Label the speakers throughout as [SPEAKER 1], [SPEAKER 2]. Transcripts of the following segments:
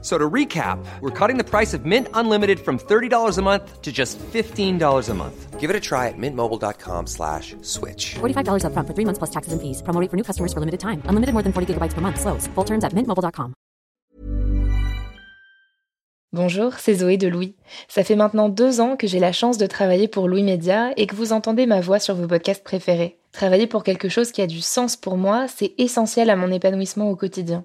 [SPEAKER 1] So to recap, we're cutting the price of Mint Unlimited from $30 a month to just $15 a month.
[SPEAKER 2] Give it a try at mintmobile.com slash switch.
[SPEAKER 3] $45 upfront for three months plus taxes and fees. Promo rate for new customers for limited time. Unlimited more than 40 gigabytes per month. Slows. Full terms at mintmobile.com.
[SPEAKER 4] Bonjour, c'est Zoé de Louis. Ça fait maintenant deux ans que j'ai la chance de travailler pour Louis Média et que vous entendez ma voix sur vos podcasts préférés. Travailler pour quelque chose qui a du sens pour moi, c'est essentiel à mon épanouissement au quotidien.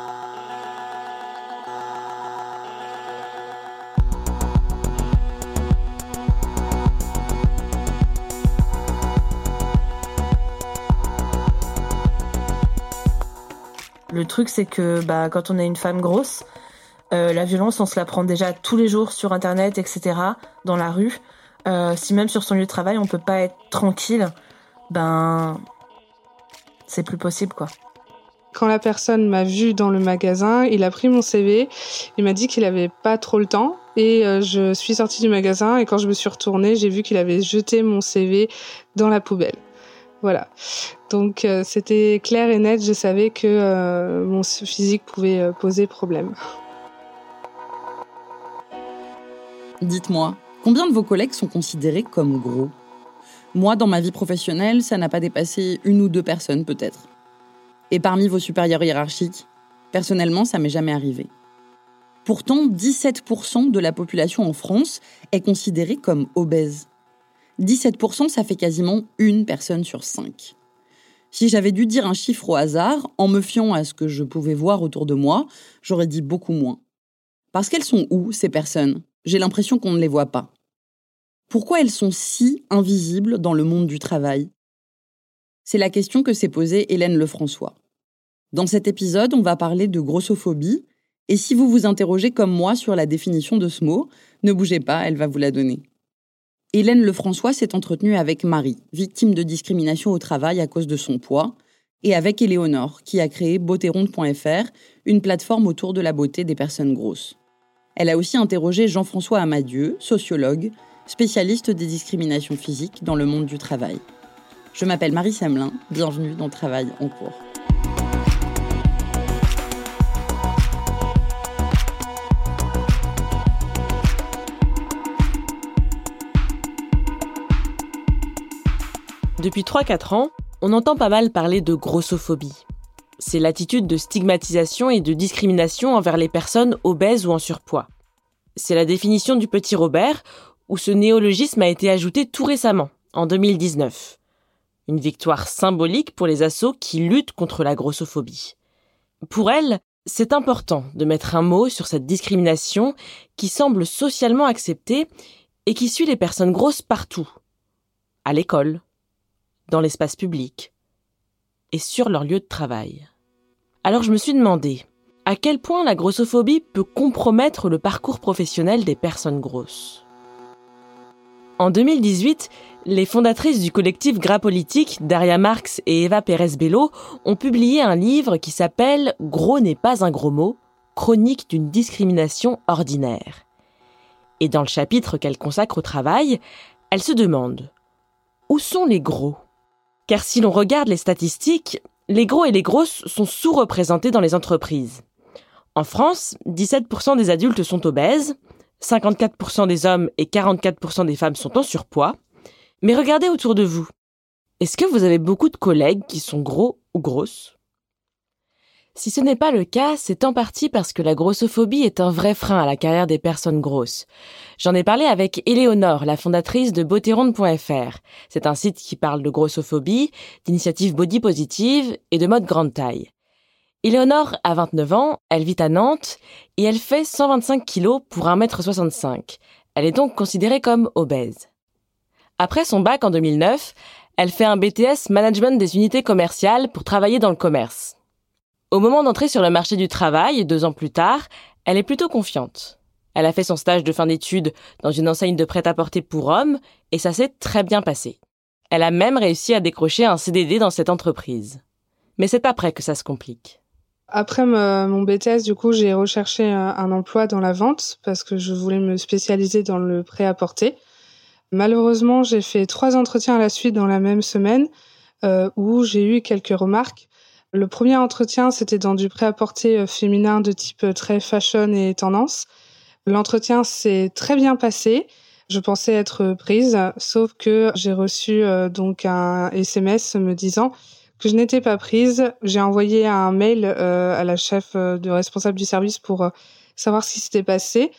[SPEAKER 5] Le truc, c'est que bah, quand on est une femme grosse, euh, la violence, on se la prend déjà tous les jours sur Internet, etc., dans la rue. Euh, si même sur son lieu de travail, on peut pas être tranquille, ben, c'est plus possible, quoi.
[SPEAKER 6] Quand la personne m'a vu dans le magasin, il a pris mon CV, il m'a dit qu'il avait pas trop le temps, et euh, je suis sortie du magasin, et quand je me suis retournée, j'ai vu qu'il avait jeté mon CV dans la poubelle. Voilà. Donc euh, c'était clair et net, je savais que euh, mon physique pouvait euh, poser problème.
[SPEAKER 7] Dites-moi, combien de vos collègues sont considérés comme gros? Moi, dans ma vie professionnelle, ça n'a pas dépassé une ou deux personnes peut-être. Et parmi vos supérieurs hiérarchiques, personnellement, ça m'est jamais arrivé. Pourtant, 17% de la population en France est considérée comme obèse. 17%, ça fait quasiment une personne sur cinq. Si j'avais dû dire un chiffre au hasard, en me fiant à ce que je pouvais voir autour de moi, j'aurais dit beaucoup moins. Parce qu'elles sont où, ces personnes? J'ai l'impression qu'on ne les voit pas. Pourquoi elles sont si invisibles dans le monde du travail? C'est la question que s'est posée Hélène Lefrançois. Dans cet épisode, on va parler de grossophobie, et si vous vous interrogez comme moi sur la définition de ce mot, ne bougez pas, elle va vous la donner. Hélène Lefrançois s'est entretenue avec Marie, victime de discrimination au travail à cause de son poids, et avec Éléonore, qui a créé beautéronde.fr, une plateforme autour de la beauté des personnes grosses. Elle a aussi interrogé Jean-François Amadieu, sociologue, spécialiste des discriminations physiques dans le monde du travail. Je m'appelle Marie Semelin, bienvenue dans Travail en cours.
[SPEAKER 5] Depuis 3-4 ans, on entend pas mal parler de grossophobie. C'est l'attitude de stigmatisation et de discrimination envers les personnes obèses ou en surpoids. C'est la définition du petit Robert, où ce néologisme a été ajouté tout récemment, en 2019. Une victoire symbolique pour les assauts qui luttent contre la grossophobie. Pour elle, c'est important de mettre un mot sur cette discrimination qui semble socialement acceptée et qui suit les personnes grosses partout. À l'école, dans l'espace public et sur leur lieu de travail. Alors je me suis demandé à quel point la grossophobie peut compromettre le parcours professionnel des personnes grosses? En 2018, les fondatrices du collectif Gras Politique, Daria Marx et Eva Pérez Bello, ont publié un livre qui s'appelle Gros n'est pas un gros mot, chronique d'une discrimination ordinaire. Et dans le chapitre qu'elle consacre au travail, elle se demande Où sont les gros? Car si l'on regarde les statistiques, les gros et les grosses sont sous-représentés dans les entreprises. En France, 17% des adultes sont obèses, 54% des hommes et 44% des femmes sont en surpoids. Mais regardez autour de vous. Est-ce que vous avez beaucoup de collègues qui sont gros ou grosses? Si ce n'est pas le cas, c'est en partie parce que la grossophobie est un vrai frein à la carrière des personnes grosses. J'en ai parlé avec Éléonore, la fondatrice de beautéronde.fr. C'est un site qui parle de grossophobie, d'initiatives body positive et de mode grande taille. Éléonore a 29 ans, elle vit à Nantes et elle fait 125 kilos pour 1m65. Elle est donc considérée comme obèse. Après son bac en 2009, elle fait un BTS Management des unités commerciales pour travailler dans le commerce. Au moment d'entrer sur le marché du travail, deux ans plus tard, elle est plutôt confiante. Elle a fait son stage de fin d'études dans une enseigne de prêt-à-porter pour hommes et ça s'est très bien passé. Elle a même réussi à décrocher un CDD dans cette entreprise. Mais c'est après que ça se complique.
[SPEAKER 6] Après mon BTS, du coup, j'ai recherché un emploi dans la vente parce que je voulais me spécialiser dans le prêt-à-porter. Malheureusement, j'ai fait trois entretiens à la suite dans la même semaine euh, où j'ai eu quelques remarques le premier entretien, c'était dans du prêt-à-porter euh, féminin de type euh, très fashion et tendance. L'entretien s'est très bien passé. Je pensais être prise, sauf que j'ai reçu euh, donc un SMS me disant que je n'étais pas prise. J'ai envoyé un mail à la chef de responsable du service pour savoir ce qui s'était passé.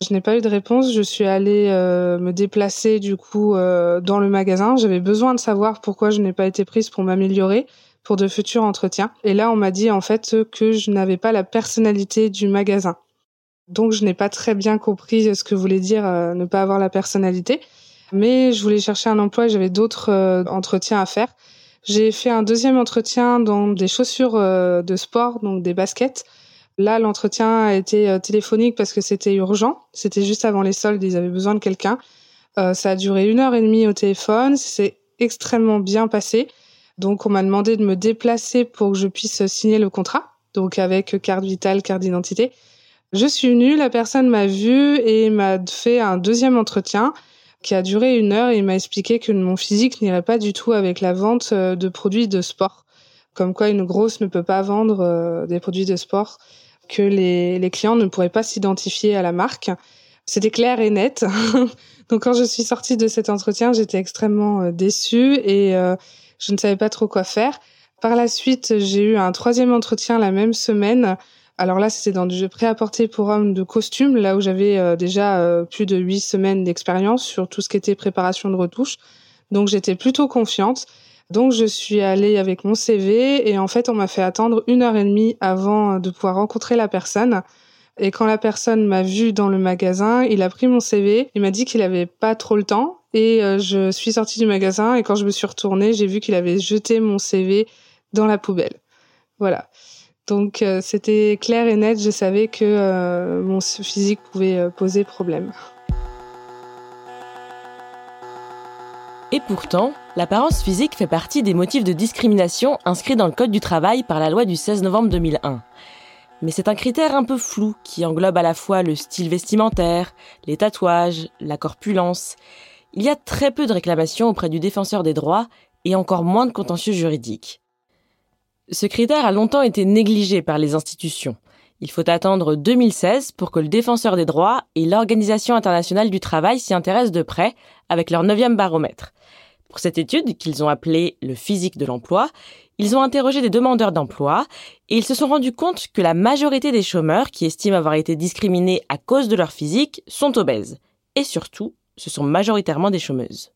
[SPEAKER 6] Je n'ai pas eu de réponse. Je suis allée me déplacer du coup dans le magasin. J'avais besoin de savoir pourquoi je n'ai pas été prise pour m'améliorer pour de futurs entretiens. Et là, on m'a dit en fait que je n'avais pas la personnalité du magasin. Donc, je n'ai pas très bien compris ce que voulait dire euh, ne pas avoir la personnalité. Mais je voulais chercher un emploi et j'avais d'autres euh, entretiens à faire. J'ai fait un deuxième entretien dans des chaussures euh, de sport, donc des baskets. Là, l'entretien a été téléphonique parce que c'était urgent. C'était juste avant les soldes, ils avaient besoin de quelqu'un. ça a duré une heure et demie au téléphone. C'est extrêmement bien passé. Donc, on m'a demandé de me déplacer pour que je puisse signer le contrat, donc avec carte vitale, carte d'identité. Je suis venue, la personne m'a vue et m'a fait un deuxième entretien qui a duré une heure et m'a expliqué que mon physique n'irait pas du tout avec la vente euh, de produits de sport. Comme quoi une grosse ne peut pas vendre euh, des produits de sport, que les, clients ne pourraient pas s'identifier à la marque. C'était clair et net. Donc quand je suis sortie de cet entretien, j'étais extrêmement euh, déçue et je ne savais pas trop quoi faire. Par la suite, j'ai eu un troisième entretien la même semaine. Alors là, c'était dans du prêt-à-porter pour hommes de costume, là où j'avais euh, déjà euh, plus de huit semaines d'expérience sur tout ce qui était préparation de retouches. Donc j'étais plutôt confiante. Donc je suis allée avec mon CV et en fait on m'a fait attendre une heure et demie avant de pouvoir rencontrer la personne. Et quand la personne m'a vue dans le magasin, il a pris mon CV, il m'a dit qu'il avait pas trop le temps et euh, je suis sortie du magasin et quand je me suis retournée, j'ai vu qu'il avait jeté mon CV dans la poubelle. Voilà. Donc euh, c'était clair et net, je savais que euh, mon physique pouvait poser problème.
[SPEAKER 5] Et pourtant, l'apparence physique fait partie des motifs de discrimination inscrits dans le Code du travail par la loi du 16 novembre 2001. Mais c'est un critère un peu flou qui englobe à la fois le style vestimentaire, les tatouages, la corpulence, il y a très peu de réclamations auprès du défenseur des droits et encore moins de contentieux juridiques. Ce critère a longtemps été négligé par les institutions. Il faut attendre 2016 pour que le défenseur des droits et l'Organisation internationale du travail s'y intéressent de près avec leur neuvième baromètre. Pour cette étude, qu'ils ont appelée le physique de l'emploi, ils ont interrogé des demandeurs d'emploi et ils se sont rendus compte que la majorité des chômeurs qui estiment avoir été discriminés à cause de leur physique sont obèses. Et surtout, ce sont majoritairement des chômeuses.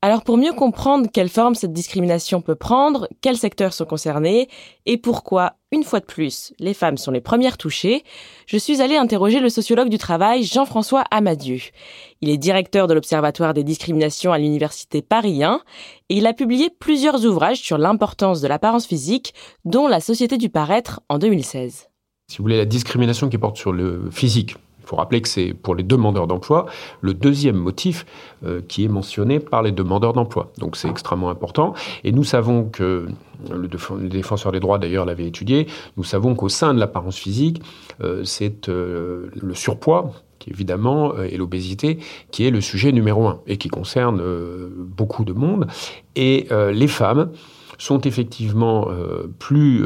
[SPEAKER 5] Alors pour mieux comprendre quelle forme cette discrimination peut prendre, quels secteurs sont concernés et pourquoi, une fois de plus, les femmes sont les premières touchées, je suis allée interroger le sociologue du travail Jean-François Amadieu. Il est directeur de l'Observatoire des discriminations à l'Université Paris 1 et il a publié plusieurs ouvrages sur l'importance de l'apparence physique, dont La Société du paraître en 2016.
[SPEAKER 8] Si vous voulez, la discrimination qui porte sur le physique, faut rappeler que c'est pour les demandeurs d'emploi le deuxième motif euh, qui est mentionné par les demandeurs d'emploi. Donc c'est extrêmement important. Et nous savons que, le, défenseur des droits d'ailleurs l'avait étudié, nous savons qu'au sein de l'apparence physique, euh, c'est euh, le surpoids qui évidemment et l'obésité qui est le sujet numéro un et qui concerne beaucoup de monde. Et les femmes sont effectivement plus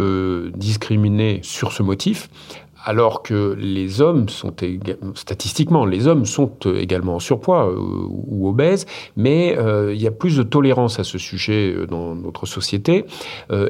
[SPEAKER 8] discriminées sur ce motif alors que les hommes sont statistiquement, les hommes sont également en surpoids ou obèses, mais il y a plus de tolérance à ce sujet dans notre société.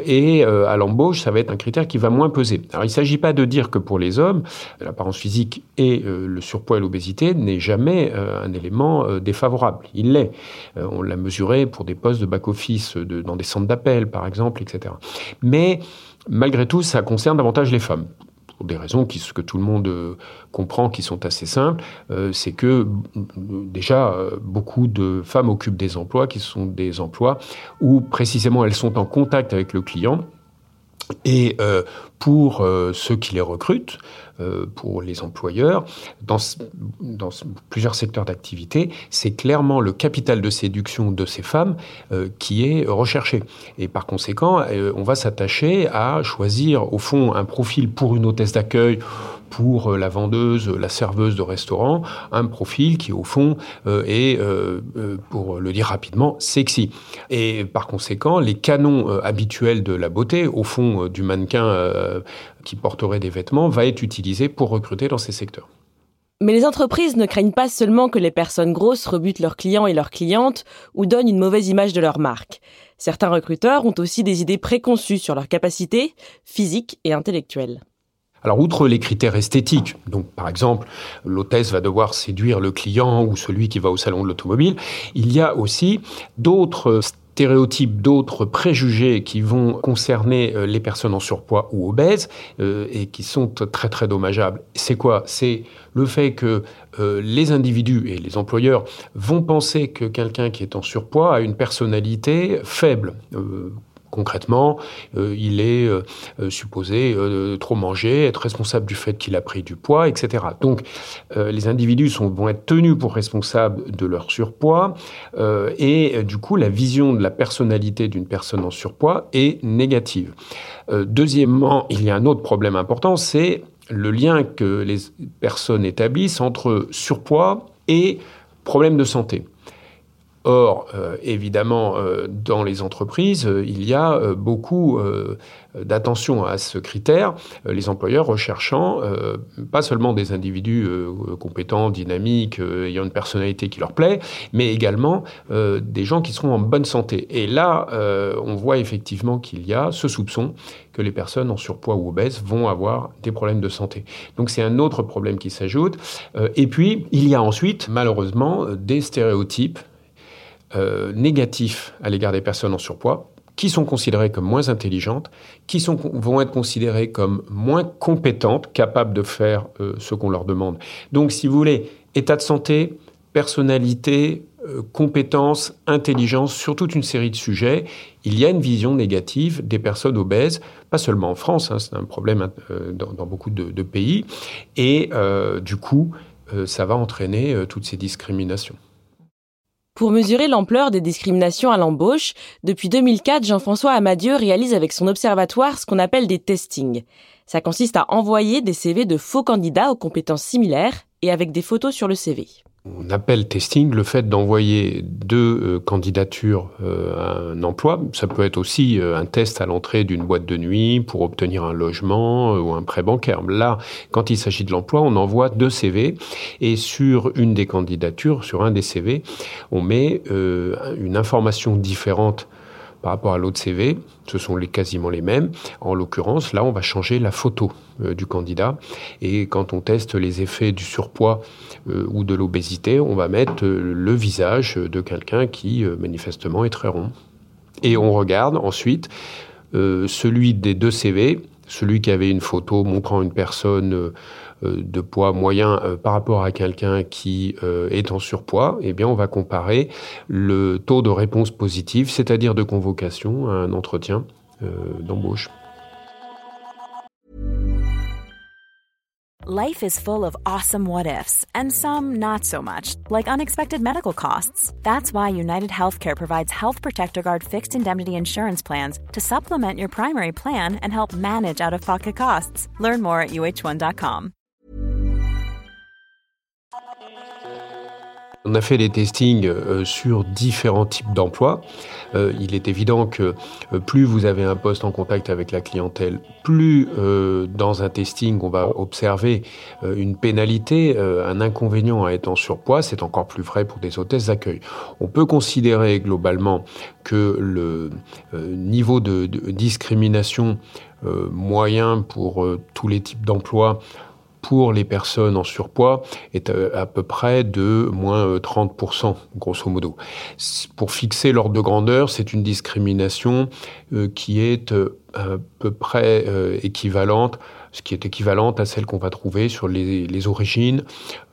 [SPEAKER 8] et à l'embauche, ça va être un critère qui va moins peser. Alors il ne s'agit pas de dire que pour les hommes, l'apparence physique et le surpoids et l'obésité n'est jamais un élément défavorable. Il l'est. on l'a mesuré pour des postes de back-office dans des centres d'appel, par exemple, etc. Mais malgré tout, ça concerne davantage les femmes pour des raisons qui, que tout le monde euh, comprend, qui sont assez simples, euh, c'est que déjà euh, beaucoup de femmes occupent des emplois qui sont des emplois où précisément elles sont en contact avec le client et pour ceux qui les recrutent, euh, pour les employeurs, dans, plusieurs secteurs d'activité, c'est clairement le capital de séduction de ces femmes euh, qui est recherché. Et par conséquent, euh, on va s'attacher à choisir, au fond, un profil pour une hôtesse d'accueil, pour la vendeuse, la serveuse de restaurant, un profil qui, au fond, est, pour le dire rapidement, sexy. Et par conséquent, les canons habituels de la beauté, au fond du mannequin qui porterait des vêtements va être utilisé pour recruter dans ces secteurs.
[SPEAKER 5] Mais les entreprises ne craignent pas seulement que les personnes grosses rebutent leurs clients et leurs clientes ou donnent une mauvaise image de leur marque. Certains recruteurs ont aussi des idées préconçues sur leurs capacités physiques et intellectuelles.
[SPEAKER 8] Alors, outre les critères esthétiques, donc par exemple, l'hôtesse va devoir séduire le client ou celui qui va au salon de l'automobile, il y a aussi d'autres stéréotypes, d'autres préjugés qui vont concerner euh, les personnes en surpoids ou obèses euh, et qui sont très très dommageables. C'est quoi? C'est le fait que euh, les individus et les employeurs vont penser que quelqu'un qui est en surpoids a une personnalité faible Concrètement, euh, il est euh, euh, supposé trop manger, être responsable du fait qu'il a pris du poids, etc. Donc, les individus sont, vont être tenus pour responsables de leur surpoids, et du coup, la vision de la personnalité d'une personne en surpoids est négative. deuxièmement, il y a un autre problème important, c'est le lien que les personnes établissent entre surpoids et problèmes de santé. Or, euh, évidemment, euh, dans les entreprises, euh, il y a beaucoup d'attention à ce critère, les employeurs recherchant pas seulement des individus compétents, dynamiques, ayant une personnalité qui leur plaît, mais également des gens qui seront en bonne santé. Et là, on voit effectivement qu'il y a ce soupçon que les personnes en surpoids ou obèses vont avoir des problèmes de santé. Donc c'est un autre problème qui s'ajoute. et puis, il y a ensuite, malheureusement, des stéréotypes euh, négatifs à l'égard des personnes en surpoids, qui sont considérées comme moins intelligentes, qui sont, vont être considérées comme moins compétentes, capables de faire euh, ce qu'on leur demande. Donc, si vous voulez, état de santé, personnalité, euh, compétences, intelligence, sur toute une série de sujets, il y a une vision négative des personnes obèses, pas seulement en France, hein, c'est un problème dans, beaucoup de, de, pays, et du coup, ça va entraîner toutes ces discriminations.
[SPEAKER 5] Pour mesurer l'ampleur des discriminations à l'embauche, depuis 2004, Jean-François Amadieu réalise avec son observatoire ce qu'on appelle des testings. Ça consiste à envoyer des CV de faux candidats aux compétences similaires et avec des photos sur le CV.
[SPEAKER 8] On appelle testing le fait d'envoyer deux euh, candidatures euh, à un emploi. Ça peut être aussi euh, un test à l'entrée d'une boîte de nuit pour obtenir un logement ou un prêt bancaire. Là, quand il s'agit de l'emploi, on envoie deux CV et sur une des candidatures, sur un des CV, on met une information différente par rapport à l'autre CV, ce sont les, quasiment les mêmes. En l'occurrence, là, on va changer la photo euh, du candidat. Et quand on teste les effets du surpoids euh, ou de l'obésité, on va mettre euh, le visage de quelqu'un qui, manifestement, est très rond. Et on regarde ensuite celui des deux CV, celui qui avait une photo montrant une personne de poids moyen euh, par rapport à quelqu'un qui euh, est en surpoids, eh bien, on va comparer le taux de réponse positive, c'est-à-dire de convocation à un entretien d'embauche.
[SPEAKER 9] Life is full of awesome what ifs, and some not so much, like unexpected medical costs. That's why United Healthcare provides Health Protector Guard fixed indemnity insurance plans to supplement your primary plan and help manage out of pocket costs. Learn more at uh1.com.
[SPEAKER 8] On a fait des testings sur différents types d'emplois. il est évident que plus vous avez un poste en contact avec la clientèle, plus dans un testing on va observer une pénalité, un inconvénient à être en surpoids. C'est encore plus vrai pour des hôtesses d'accueil. On peut considérer globalement que le niveau de, discrimination moyen pour tous les types d'emplois pour les personnes en surpoids est euh, à peu près de moins 30%, euh, grosso modo. Pour fixer l'ordre de grandeur, c'est une discrimination euh, qui est à peu près équivalente ce qui est équivalente à celle qu'on va trouver sur les, origines.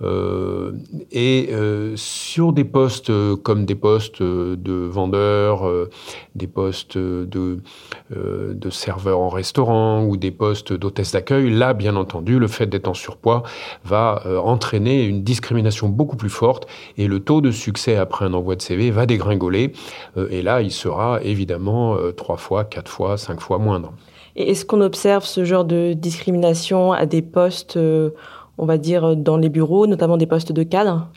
[SPEAKER 8] Euh, et euh, sur des postes euh, comme des postes de vendeurs, des postes de, de serveurs en restaurant ou des postes d'hôtesse d'accueil, là, bien entendu, le fait d'être en surpoids va entraîner une discrimination beaucoup plus forte et le taux de succès après un envoi de CV va dégringoler. et là, il sera évidemment trois fois, quatre fois, cinq fois moindre.
[SPEAKER 5] Est-ce qu'on observe ce genre de discrimination à des postes, euh, on va dire, dans les bureaux, notamment des postes de cadre?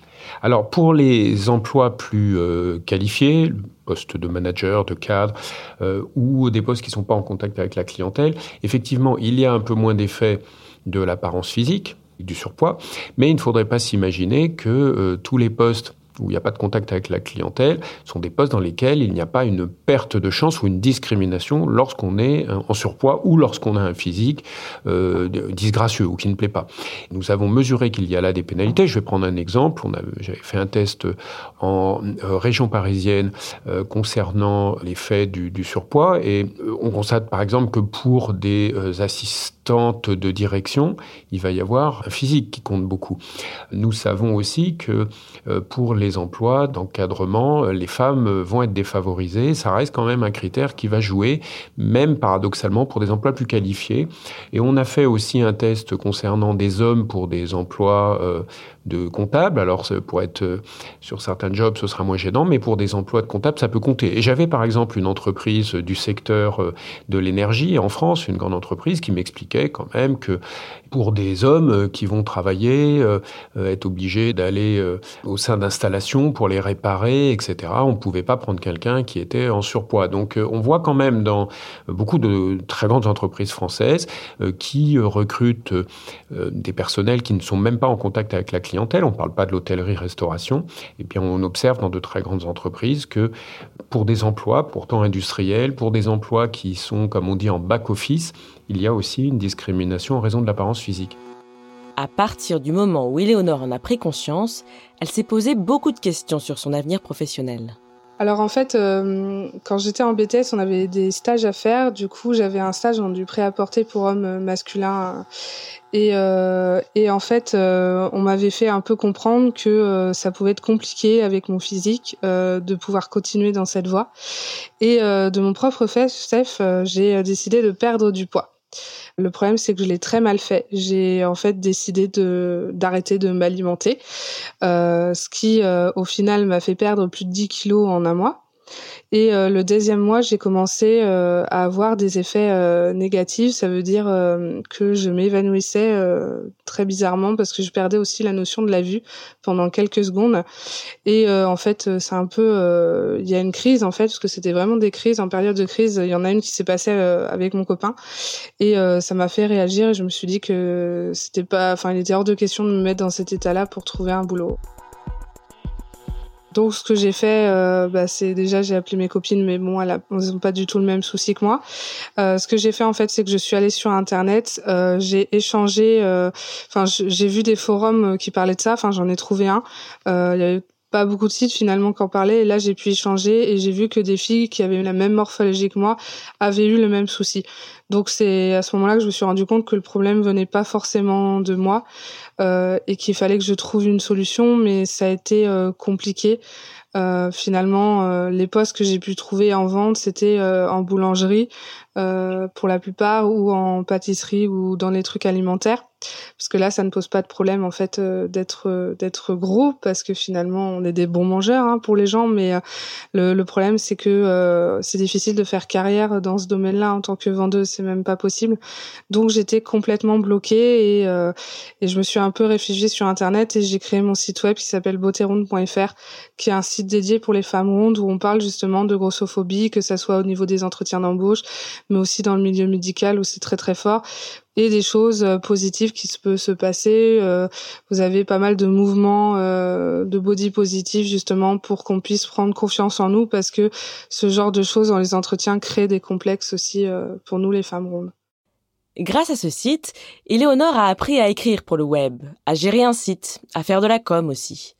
[SPEAKER 8] Alors pour les emplois plus euh, qualifiés, postes de manager, de cadre, euh, ou des postes qui ne sont pas en contact avec la clientèle, effectivement, il y a un peu moins d'effet de l'apparence physique, du surpoids, mais il ne faudrait pas s'imaginer que tous les postes où il n'y a pas de contact avec la clientèle, sont des postes dans lesquels il n'y a pas une perte de chance ou une discrimination lorsqu'on est euh, en surpoids ou lorsqu'on a un physique euh, disgracieux ou qui ne plaît pas. Nous avons mesuré qu'il y a là des pénalités. Je vais prendre un exemple. J'avais fait un test en euh, région parisienne concernant l'effet du, du, surpoids et on constate par exemple que pour des assistantes de direction, il va y avoir un physique qui compte beaucoup. Nous savons aussi que pour emplois d'encadrement, les femmes vont être défavorisées. Ça reste quand même un critère qui va jouer, même paradoxalement pour des emplois plus qualifiés. Et on a fait aussi un test concernant des hommes pour des emplois euh, de comptable. Alors, pour être euh, sur certains jobs, ce sera moins gênant, mais pour des emplois de comptable, ça peut compter. Et j'avais par exemple une entreprise du secteur euh, de l'énergie en France, une grande entreprise, qui m'expliquait quand même que pour des hommes euh, qui vont travailler, être obligés d'aller au sein d'installations pour les réparer, etc., on ne pouvait pas prendre quelqu'un qui était en surpoids. Donc, on voit quand même dans beaucoup de très grandes entreprises françaises qui recrutent des personnels qui ne sont même pas en contact avec la clientèle, on ne parle pas de l'hôtellerie-restauration, et bien on observe dans de très grandes entreprises que pour des emplois pourtant industriels, pour des emplois qui sont, comme on dit, en back-office, il y a aussi une discrimination en raison de l'apparence physique.
[SPEAKER 5] À partir du moment où Éléonore en a pris conscience, elle s'est posé beaucoup de questions sur son avenir professionnel.
[SPEAKER 6] Alors en fait, euh, quand j'étais en BTS, on avait des stages à faire. Du coup, j'avais un stage en du prêt-à-porter pour hommes masculins. Et, euh, et en fait, euh, on m'avait fait un peu comprendre que ça pouvait être compliqué avec mon physique de pouvoir continuer dans cette voie. Et de mon propre fait, Steph, j'ai décidé de perdre du poids. Le problème, c'est que je l'ai très mal fait. J'ai en fait décidé de d'arrêter de m'alimenter, euh, ce qui, euh, au final, m'a fait perdre plus de 10 kilos en un mois. Et euh, le deuxième mois, j'ai commencé euh, à avoir des effets euh, négatifs. Ça veut dire que je m'évanouissais très bizarrement parce que je perdais aussi la notion de la vue pendant quelques secondes. Et en fait, c'est un peu, il y a une crise en fait parce que c'était vraiment des crises. En période de crise, il y en a une qui s'est passée avec mon copain et ça m'a fait réagir. Et je me suis dit que c'était pas, enfin, il était hors de question de me mettre dans cet état-là pour trouver un boulot. Donc ce que j'ai fait, euh, bah, c'est déjà j'ai appelé mes copines, mais bon, elles n'ont pas du tout le même souci que moi. Euh, ce que j'ai fait en fait, c'est que je suis allée sur internet, euh, j'ai échangé, euh, enfin j'ai vu des forums qui parlaient de ça, enfin j'en ai trouvé un. Euh, il y pas beaucoup de sites finalement qui en parlaient. Et là, j'ai pu échanger et j'ai vu que des filles qui avaient la même morphologie que moi avaient eu le même souci. Donc c'est à ce moment-là que je me suis rendu compte que le problème venait pas forcément de moi euh, et qu'il fallait que je trouve une solution, mais ça a été euh, compliqué. Euh, finalement, euh, les postes que j'ai pu trouver en vente, c'était euh, en boulangerie pour la plupart, ou en pâtisserie ou dans les trucs alimentaires, parce que là, ça ne pose pas de problème en fait d'être d'être gros, parce que finalement, on est des bons mangeurs hein, pour les gens, mais le, le, problème, c'est que c'est difficile de faire carrière dans ce domaine-là en tant que vendeuse. c'est même pas possible. Donc j'étais complètement bloquée et, euh, et je me suis un peu réfugiée sur internet et j'ai créé mon site web qui s'appelle beautéronde.fr qui est un site dédié pour les femmes rondes où on parle justement de grossophobie, que ça soit au niveau des entretiens d'embauche, mais aussi dans le milieu médical où c'est très très fort et des choses euh, positives qui se peuvent se passer. Euh, vous avez pas mal de mouvements euh, de body positif justement pour qu'on puisse prendre confiance en nous parce que ce genre de choses dans les entretiens crée des complexes aussi pour nous les femmes rondes.
[SPEAKER 5] Grâce à ce site, Éléonore a appris à écrire pour le web, à gérer un site, à faire de la com aussi.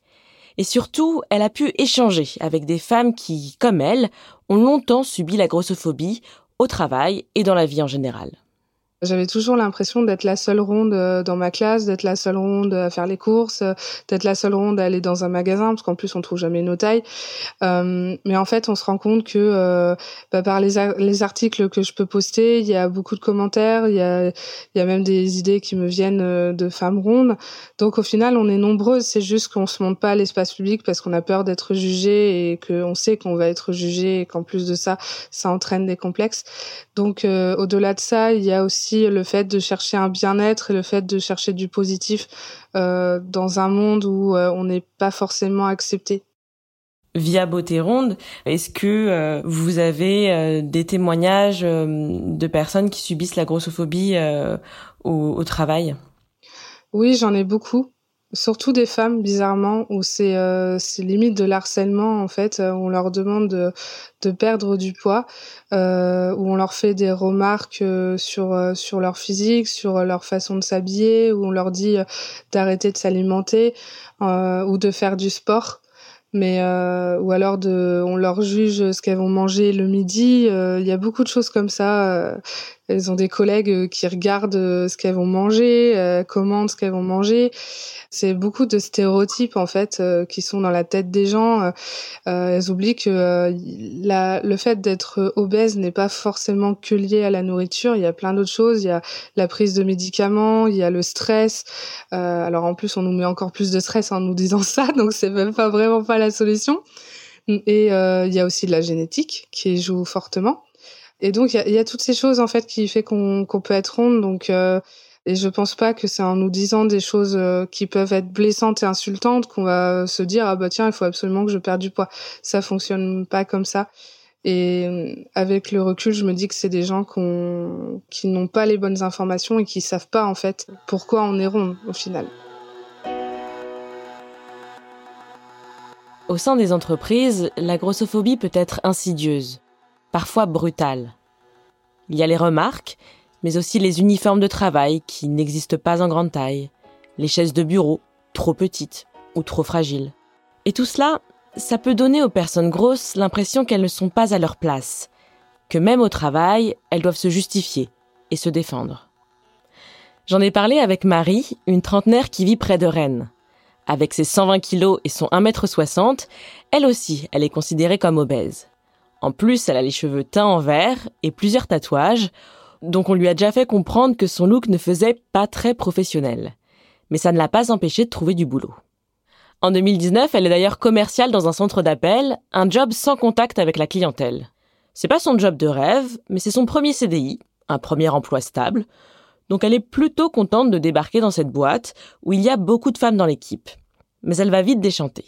[SPEAKER 5] Et surtout, elle a pu échanger avec des femmes qui, comme elle, ont longtemps subi la grossophobie au travail et dans la vie en général.
[SPEAKER 6] J'avais toujours l'impression d'être la seule ronde euh, dans ma classe, d'être la seule ronde à faire les courses, euh, d'être la seule ronde à aller dans un magasin, parce qu'en plus on trouve jamais nos tailles. Euh, mais en fait, on se rend compte que euh, bah, par les, les, articles que je peux poster, il y a beaucoup de commentaires, il y a, y a même des idées qui me viennent de femmes rondes. Donc au final, on est nombreuses. C'est juste qu'on se monte pas à l'espace public parce qu'on a peur d'être jugé et qu'on sait qu'on va être jugé et qu'en plus de ça, ça entraîne des complexes. Donc au-delà de ça, il y a aussi le fait de chercher un bien-être et le fait de chercher du positif euh, dans un monde où euh, on n'est pas forcément accepté.
[SPEAKER 5] Via Beauté Ronde, est-ce que euh, vous avez des témoignages de personnes qui subissent la grossophobie au, travail?
[SPEAKER 6] Oui, j'en ai beaucoup surtout des femmes bizarrement où c'est euh, limite de l'harcèlement en fait où on leur demande de, de perdre du poids euh, où on leur fait des remarques euh, sur euh, sur leur physique sur leur façon de s'habiller où on leur dit d'arrêter de s'alimenter ou de faire du sport. Mais ou alors de on leur juge ce qu'elles vont manger le midi il y a beaucoup de choses comme ça elles ont des collègues qui regardent ce qu'elles vont manger commandent ce qu'elles vont manger c'est beaucoup de stéréotypes en fait euh, qui sont dans la tête des gens. Euh, euh elles oublient que euh, la, le fait d'être obèse n'est pas forcément que lié à la nourriture. Il y a plein d'autres choses. Il y a la prise de médicaments, il y a le stress. alors en plus, on nous met encore plus de stress en nous disant ça, donc c'est même pas vraiment pas la solution. Et il y a aussi de la génétique qui joue fortement. Et donc il y a, toutes ces choses en fait qui fait qu'on peut être ronde. Donc et je pense pas que c'est en nous disant des choses euh, qui peuvent être blessantes et insultantes qu'on va se dire ah bah tiens il faut absolument que je perde du poids. Ça fonctionne pas comme ça. Et euh, avec le recul, je me dis que c'est des gens qui n'ont pas les bonnes informations et qui savent pas en fait pourquoi on est rond au final.
[SPEAKER 5] Au sein des entreprises, la grossophobie peut être insidieuse, parfois brutale. Il y a les remarques mais aussi les uniformes de travail qui n'existent pas en grande taille, les chaises de bureau trop petites ou trop fragiles. Et tout cela, ça peut donner aux personnes grosses l'impression qu'elles ne sont pas à leur place, que même au travail, elles doivent se justifier et se défendre. J'en ai parlé avec Marie, une trentenaire qui vit près de Rennes. Avec ses 120 kilos et son 1m60, elle aussi, elle est considérée comme obèse. En plus, elle a les cheveux teints en vert et plusieurs tatouages, donc on lui a déjà fait comprendre que son look ne faisait pas très professionnel. Mais ça ne l'a pas empêché de trouver du boulot. En 2019, elle est d'ailleurs commerciale dans un centre d'appel, un job sans contact avec la clientèle. C'est pas son job de rêve, mais c'est son premier CDI, un premier emploi stable. Donc elle est plutôt contente de débarquer dans cette boîte où il y a beaucoup de femmes dans l'équipe. Mais elle va vite déchanter.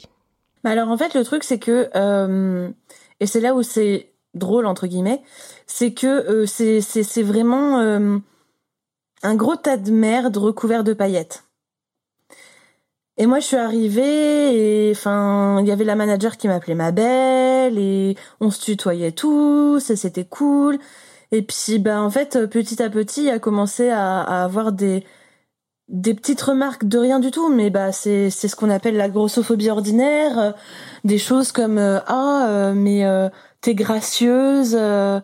[SPEAKER 10] Bah alors en fait le truc c'est que euh, et c'est là où c'est drôle entre guillemets, c'est que euh, c'est vraiment euh, un gros tas de merde recouvert de paillettes. Et moi je suis arrivée et il y avait la manager qui m'appelait ma belle et on se tutoyait tous et c'était cool. Et puis bah en fait petit à petit il a commencé à avoir des des petites remarques de rien du tout, mais bah c'est c'est ce qu'on appelle la grossophobie ordinaire, des choses comme ah mais t'es gracieuse, euh,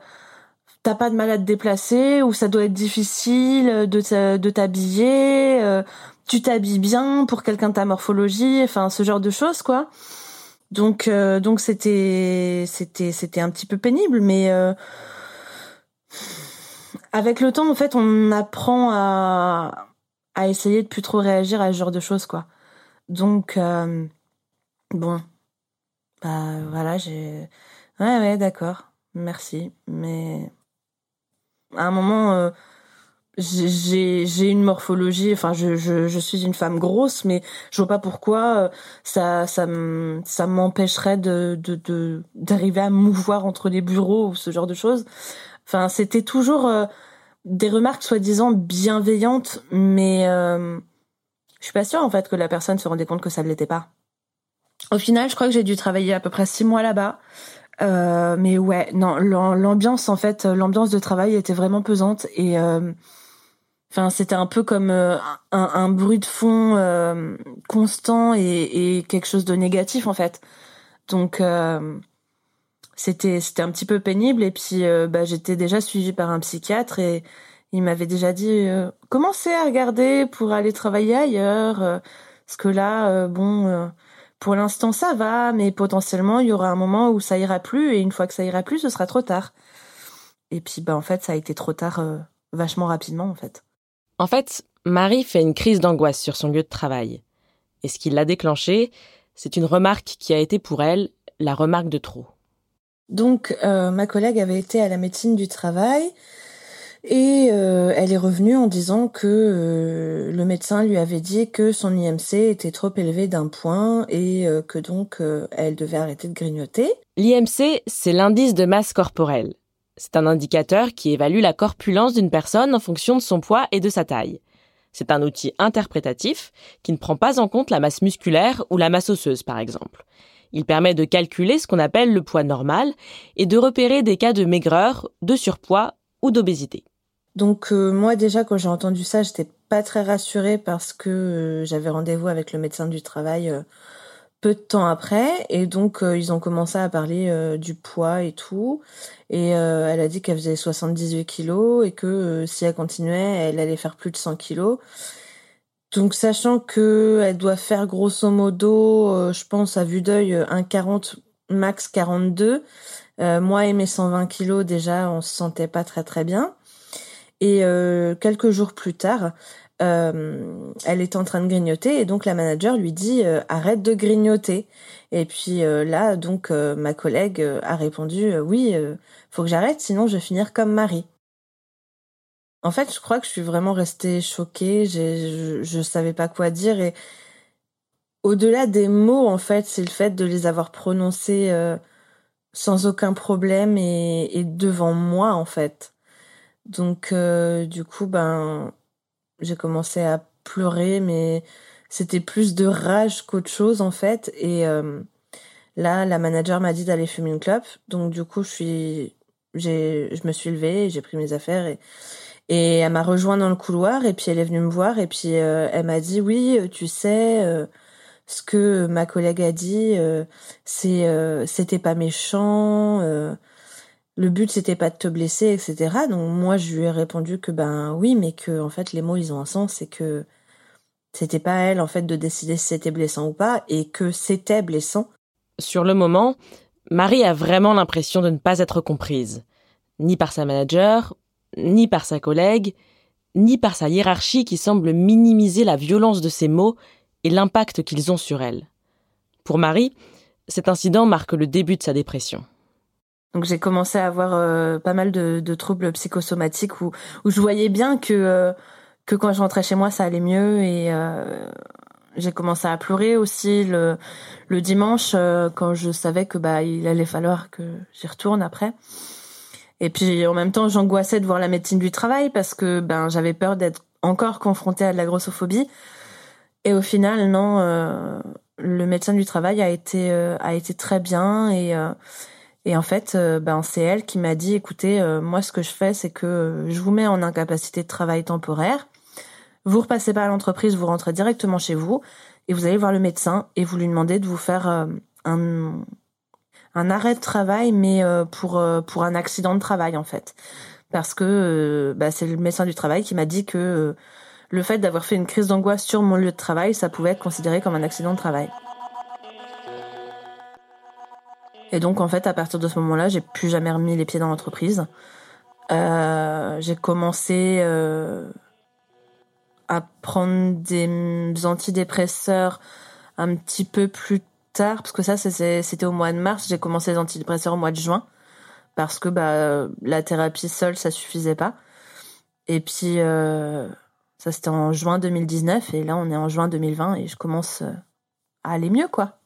[SPEAKER 10] t'as pas de mal à te déplacer, ou ça doit être difficile de de t'habiller, euh, tu t'habilles bien pour quelqu'un de ta morphologie, enfin ce genre de choses quoi. Donc euh, donc c'était c'était c'était un petit peu pénible, mais avec le temps en fait on apprend à à essayer de plus trop réagir à ce genre de choses quoi. Donc bon bah voilà j'ai Ouais, ouais, d'accord. Merci. Mais À un moment, j'ai j'ai une morphologie enfin je, je suis une femme grosse mais je vois pas pourquoi euh, ça ça m'empêcherait de de d'arriver à mouvoir entre les bureaux ou ce genre de choses enfin c'était toujours euh, des remarques soi-disant bienveillantes mais euh, je suis pas sûre en fait que la personne se rendait compte que ça ne l'était pas au final je crois que j'ai dû travailler à peu près six mois là-bas mais ouais non l'ambiance en fait l'ambiance de travail était vraiment pesante et Enfin, c'était un peu comme euh, un, un, bruit de fond euh, constant et, et, quelque chose de négatif en fait. Donc euh, c'était c'était un petit peu pénible et puis bah, j'étais déjà suivie par un psychiatre et il m'avait déjà dit commencez à regarder pour aller travailler ailleurs parce que là bon pour l'instant ça va mais potentiellement il y aura un moment où ça ira plus et une fois que ça ira plus ce sera trop tard. Et puis bah en fait ça a été trop tard vachement rapidement en fait.
[SPEAKER 5] En fait, Marie fait une crise d'angoisse sur son lieu de travail. Et ce qui l'a déclenchée, c'est une remarque qui a été pour elle la remarque de trop.
[SPEAKER 10] Donc, euh, ma collègue avait été à la médecine du travail et euh, elle est revenue en disant que euh, le médecin lui avait dit que son IMC était trop élevé d'un point et que donc elle devait arrêter de grignoter.
[SPEAKER 5] L'IMC, c'est l'indice de masse corporelle. C'est un indicateur qui évalue la corpulence d'une personne en fonction de son poids et de sa taille. C'est un outil interprétatif qui ne prend pas en compte la masse musculaire ou la masse osseuse, par exemple. Il permet de calculer ce qu'on appelle le poids normal et de repérer des cas de maigreur, de surpoids ou d'obésité.
[SPEAKER 10] Donc euh, moi déjà quand j'ai entendu ça, j'étais pas très rassurée parce que euh, j'avais rendez-vous avec le médecin du travail euh, peu de temps après. Et donc ils ont commencé à parler du poids et tout. Et elle a dit qu'elle faisait 78 kilos et que si elle continuait elle allait faire plus de 100 kilos donc sachant que elle doit faire grosso modo je pense à vue d'œil 1,40 max 42 moi et mes 120 kilos déjà on se sentait pas très très bien et quelques jours plus tard euh, elle est en train de grignoter et donc la manager lui dit euh, arrête de grignoter. Et puis euh, là, donc ma collègue a répondu oui, faut que j'arrête, sinon je vais finir comme Marie. En fait, je crois que je suis vraiment restée choquée. Je, savais pas quoi dire et au-delà des mots, en fait, c'est le fait de les avoir prononcés sans aucun problème et, devant moi, en fait. Donc, du coup, ben, j'ai commencé à pleurer, mais c'était plus de rage qu'autre chose en fait. Et euh, là, la manager m'a dit d'aller fumer une clope. Donc du coup, je suis, j'ai, je me suis levée, j'ai pris mes affaires et et elle m'a rejoint dans le couloir et puis elle est venue me voir et puis euh, elle m'a dit oui, tu sais. Euh, ce que ma collègue a dit, c'est c'était pas méchant, le but c'était pas de te blesser, etc. Donc moi je lui ai répondu que ben oui, mais que en fait les mots ils ont un sens et que c'était pas elle en fait de décider si c'était blessant ou pas et que c'était blessant.
[SPEAKER 5] Sur le moment, Marie a vraiment l'impression de ne pas être comprise, ni par sa manager, ni par sa collègue, ni par sa hiérarchie qui semble minimiser la violence de ses mots et l'impact qu'ils ont sur elle. Pour Marie, cet incident marque le début de sa dépression.
[SPEAKER 10] Donc j'ai commencé à avoir euh, pas mal de, troubles psychosomatiques où, je voyais bien que euh, que quand je rentrais chez moi ça allait mieux et euh, j'ai commencé à pleurer aussi le le dimanche quand je savais que bah il allait falloir que j'y retourne après. Et puis en même temps j'angoissais de voir la médecine du travail parce que ben j'avais peur d'être encore confrontée à de la grossophobie. Et au final non, le médecin du travail a été a été très bien et et en fait, euh, ben c'est elle qui m'a dit, écoutez, euh, moi ce que je fais, c'est que je vous mets en incapacité de travail temporaire. Vous repassez pas à l'entreprise, vous rentrez directement chez vous et vous allez voir le médecin et vous lui demandez de vous faire euh, un, un arrêt de travail, mais pour pour un accident de travail en fait, parce que bah, c'est le médecin du travail qui m'a dit que le fait d'avoir fait une crise d'angoisse sur mon lieu de travail, ça pouvait être considéré comme un accident de travail. Et donc en fait, à partir de ce moment-là, j'ai plus jamais remis les pieds dans l'entreprise. Euh, j'ai commencé euh, à prendre des antidépresseurs un petit peu plus tard, parce que ça c'était au mois de mars. J'ai commencé les antidépresseurs au mois de juin parce que bah la thérapie seule ça suffisait pas. Et puis ça c'était en juin 2019 et là on est en juin 2020 et je commence à aller mieux quoi.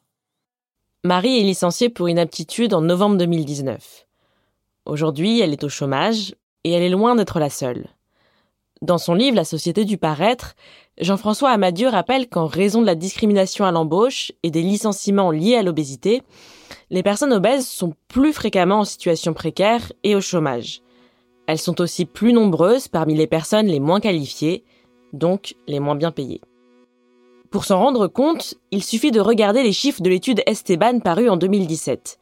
[SPEAKER 5] Marie est licenciée pour inaptitude en novembre 2019. Aujourd'hui, elle est au chômage et elle est loin d'être la seule. Dans son livre La société du paraître, Jean-François Amadieu rappelle qu'en raison de la discrimination à l'embauche et des licenciements liés à l'obésité, les personnes obèses sont plus fréquemment en situation précaire et au chômage. Elles sont aussi plus nombreuses parmi les personnes les moins qualifiées, donc les moins bien payées. Pour s'en rendre compte, il suffit de regarder les chiffres de l'étude Esteban parue en 2017.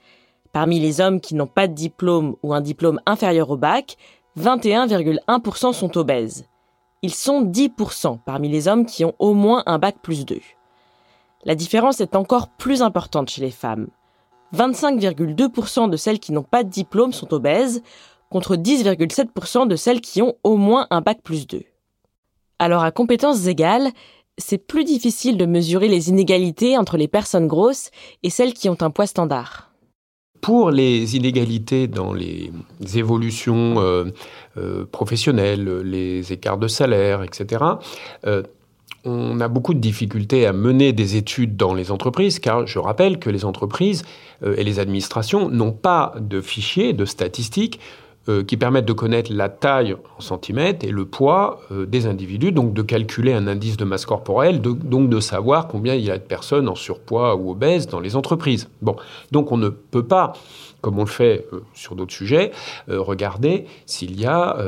[SPEAKER 5] Parmi les hommes qui n'ont pas de diplôme ou un diplôme inférieur au bac, 21,1% sont obèses. Ils sont 10% parmi les hommes qui ont au moins un bac plus 2. La différence est encore plus importante chez les femmes. 25,2% de celles qui n'ont pas de diplôme sont obèses, contre 10,7% de celles qui ont au moins un bac plus 2. Alors à compétences égales, c'est plus difficile de mesurer les inégalités entre les personnes grosses et celles qui ont un poids standard.
[SPEAKER 8] Pour les inégalités dans les évolutions euh, euh, professionnelles, les écarts de salaire, etc., euh, on a beaucoup de difficultés à mener des études dans les entreprises, car je rappelle que les entreprises et les administrations n'ont pas de fichiers, de statistiques qui permettent de connaître la taille en centimètres et le poids euh, des individus, donc de calculer un indice de masse corporelle, donc de savoir combien il y a de personnes en surpoids ou obèses dans les entreprises. Bon, donc on ne peut pas comme on le fait euh, sur d'autres sujets, regarder s'il y a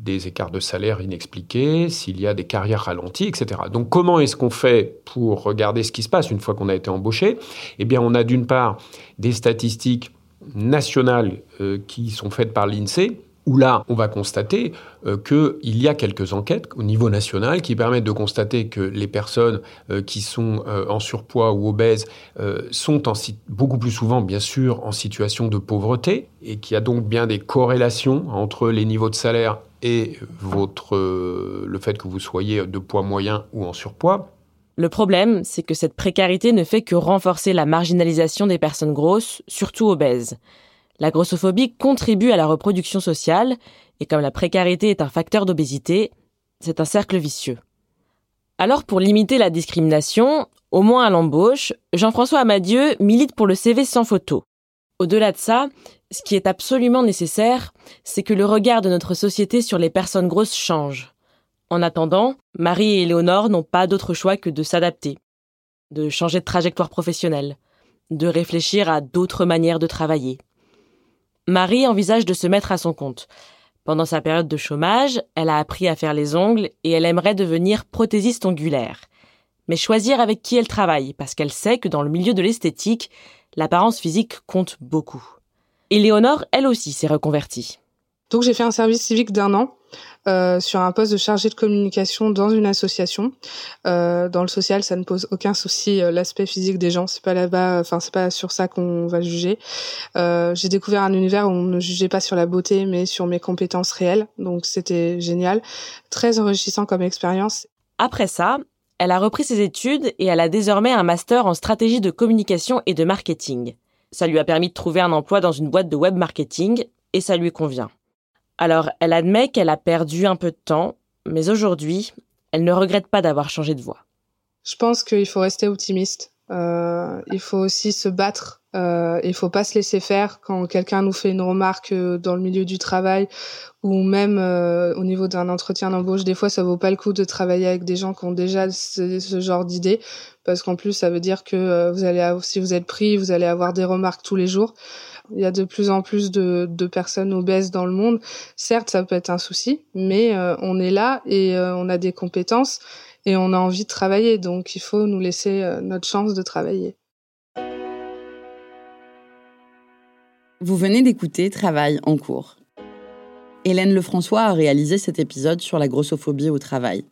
[SPEAKER 8] des écarts de salaire inexpliqués, s'il y a des carrières ralenties, etc. Donc comment est-ce qu'on fait pour regarder ce qui se passe une fois qu'on a été embauché? Eh bien, on a d'une part des statistiques nationales euh, qui sont faites par l'INSEE, où là, on va constater euh, qu'il y a quelques enquêtes au niveau national qui permettent de constater que les personnes euh, qui sont en surpoids ou obèses sont beaucoup plus souvent, bien sûr, en situation de pauvreté, et qu'il y a donc bien des corrélations entre les niveaux de salaire et votre, le fait que vous soyez de poids moyen ou en surpoids.
[SPEAKER 5] Le problème, c'est que cette précarité ne fait que renforcer la marginalisation des personnes grosses, surtout obèses. La grossophobie contribue à la reproduction sociale, et comme la précarité est un facteur d'obésité, c'est un cercle vicieux. Alors pour limiter la discrimination, au moins à l'embauche, Jean-François Amadieu milite pour le CV sans photo. Au-delà de ça, ce qui est absolument nécessaire, c'est que le regard de notre société sur les personnes grosses change. En attendant, Marie et Éléonore n'ont pas d'autre choix que de s'adapter, de changer de trajectoire professionnelle, de réfléchir à d'autres manières de travailler. Marie envisage de se mettre à son compte. Pendant sa période de chômage, elle a appris à faire les ongles et elle aimerait devenir prothésiste ongulaire. Mais choisir avec qui elle travaille, parce qu'elle sait que dans le milieu de l'esthétique, l'apparence physique compte beaucoup. Éléonore, elle aussi, s'est reconvertie.
[SPEAKER 6] Donc j'ai fait un service civique d'un an euh, sur un poste de chargé de communication dans une association. Euh, dans le social, ça ne pose aucun souci. Euh, l'aspect physique des gens, c'est pas là-bas. Enfin, c'est pas sur ça qu'on va juger. Euh, j'ai découvert un univers où on ne jugeait pas sur la beauté, mais sur mes compétences réelles. Donc, c'était génial, très enrichissant comme expérience.
[SPEAKER 5] Après ça, elle a repris ses études et elle a désormais un master en stratégie de communication et de marketing. Ça lui a permis de trouver un emploi dans une boîte de web marketing et ça lui convient. Alors, elle admet qu'elle a perdu un peu de temps, mais aujourd'hui, elle ne regrette pas d'avoir changé de voie.
[SPEAKER 6] Je pense qu'il faut rester optimiste. Euh, il faut aussi se battre. Euh, il faut pas se laisser faire quand quelqu'un nous fait une remarque euh, dans le milieu du travail ou même euh, au niveau d'un entretien d'embauche. Des fois, ça vaut pas le coup de travailler avec des gens qui ont déjà ce, ce genre d'idées parce qu'en plus, ça veut dire que euh, vous allez, si vous êtes pris, vous allez avoir des remarques tous les jours. Il y a de plus en plus de, personnes obèses dans le monde. Certes, ça peut être un souci, mais euh, on est là et euh, on a des compétences et on a envie de travailler. Donc, il faut nous laisser euh, notre chance de travailler.
[SPEAKER 7] Vous venez d'écouter Travail en cours. Hélène Lefrançois a réalisé cet épisode sur la grossophobie au travail.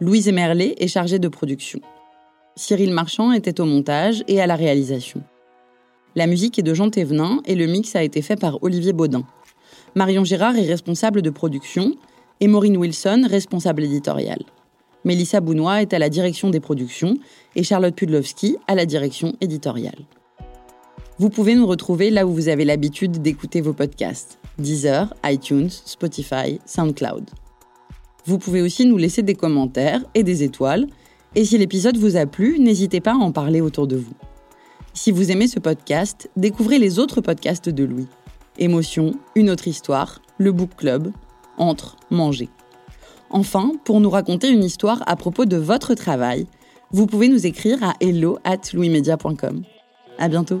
[SPEAKER 7] Louise Emerlet est chargée de production. Cyril Marchand était au montage et à la réalisation. La musique est de Jean Thévenin et le mix a été fait par Olivier Baudin. Marion Girard est responsable de production et Maureen Wilson responsable éditoriale. Mélissa Bounois est à la direction des productions et Charlotte Pudlowski à la direction éditoriale. Vous pouvez nous retrouver là où vous avez l'habitude d'écouter vos podcasts Deezer, iTunes, Spotify, SoundCloud. Vous pouvez aussi nous laisser des commentaires et des étoiles. Et si l'épisode vous a plu, n'hésitez pas à en parler autour de vous. Si vous aimez ce podcast, découvrez les autres podcasts de Louis. Émotion, Une autre histoire, Le Book Club, Entre, Manger. Enfin, pour nous raconter une histoire à propos de votre travail, vous pouvez nous écrire à hello at louismedia.com. À bientôt!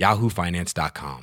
[SPEAKER 11] yahoofinance.com.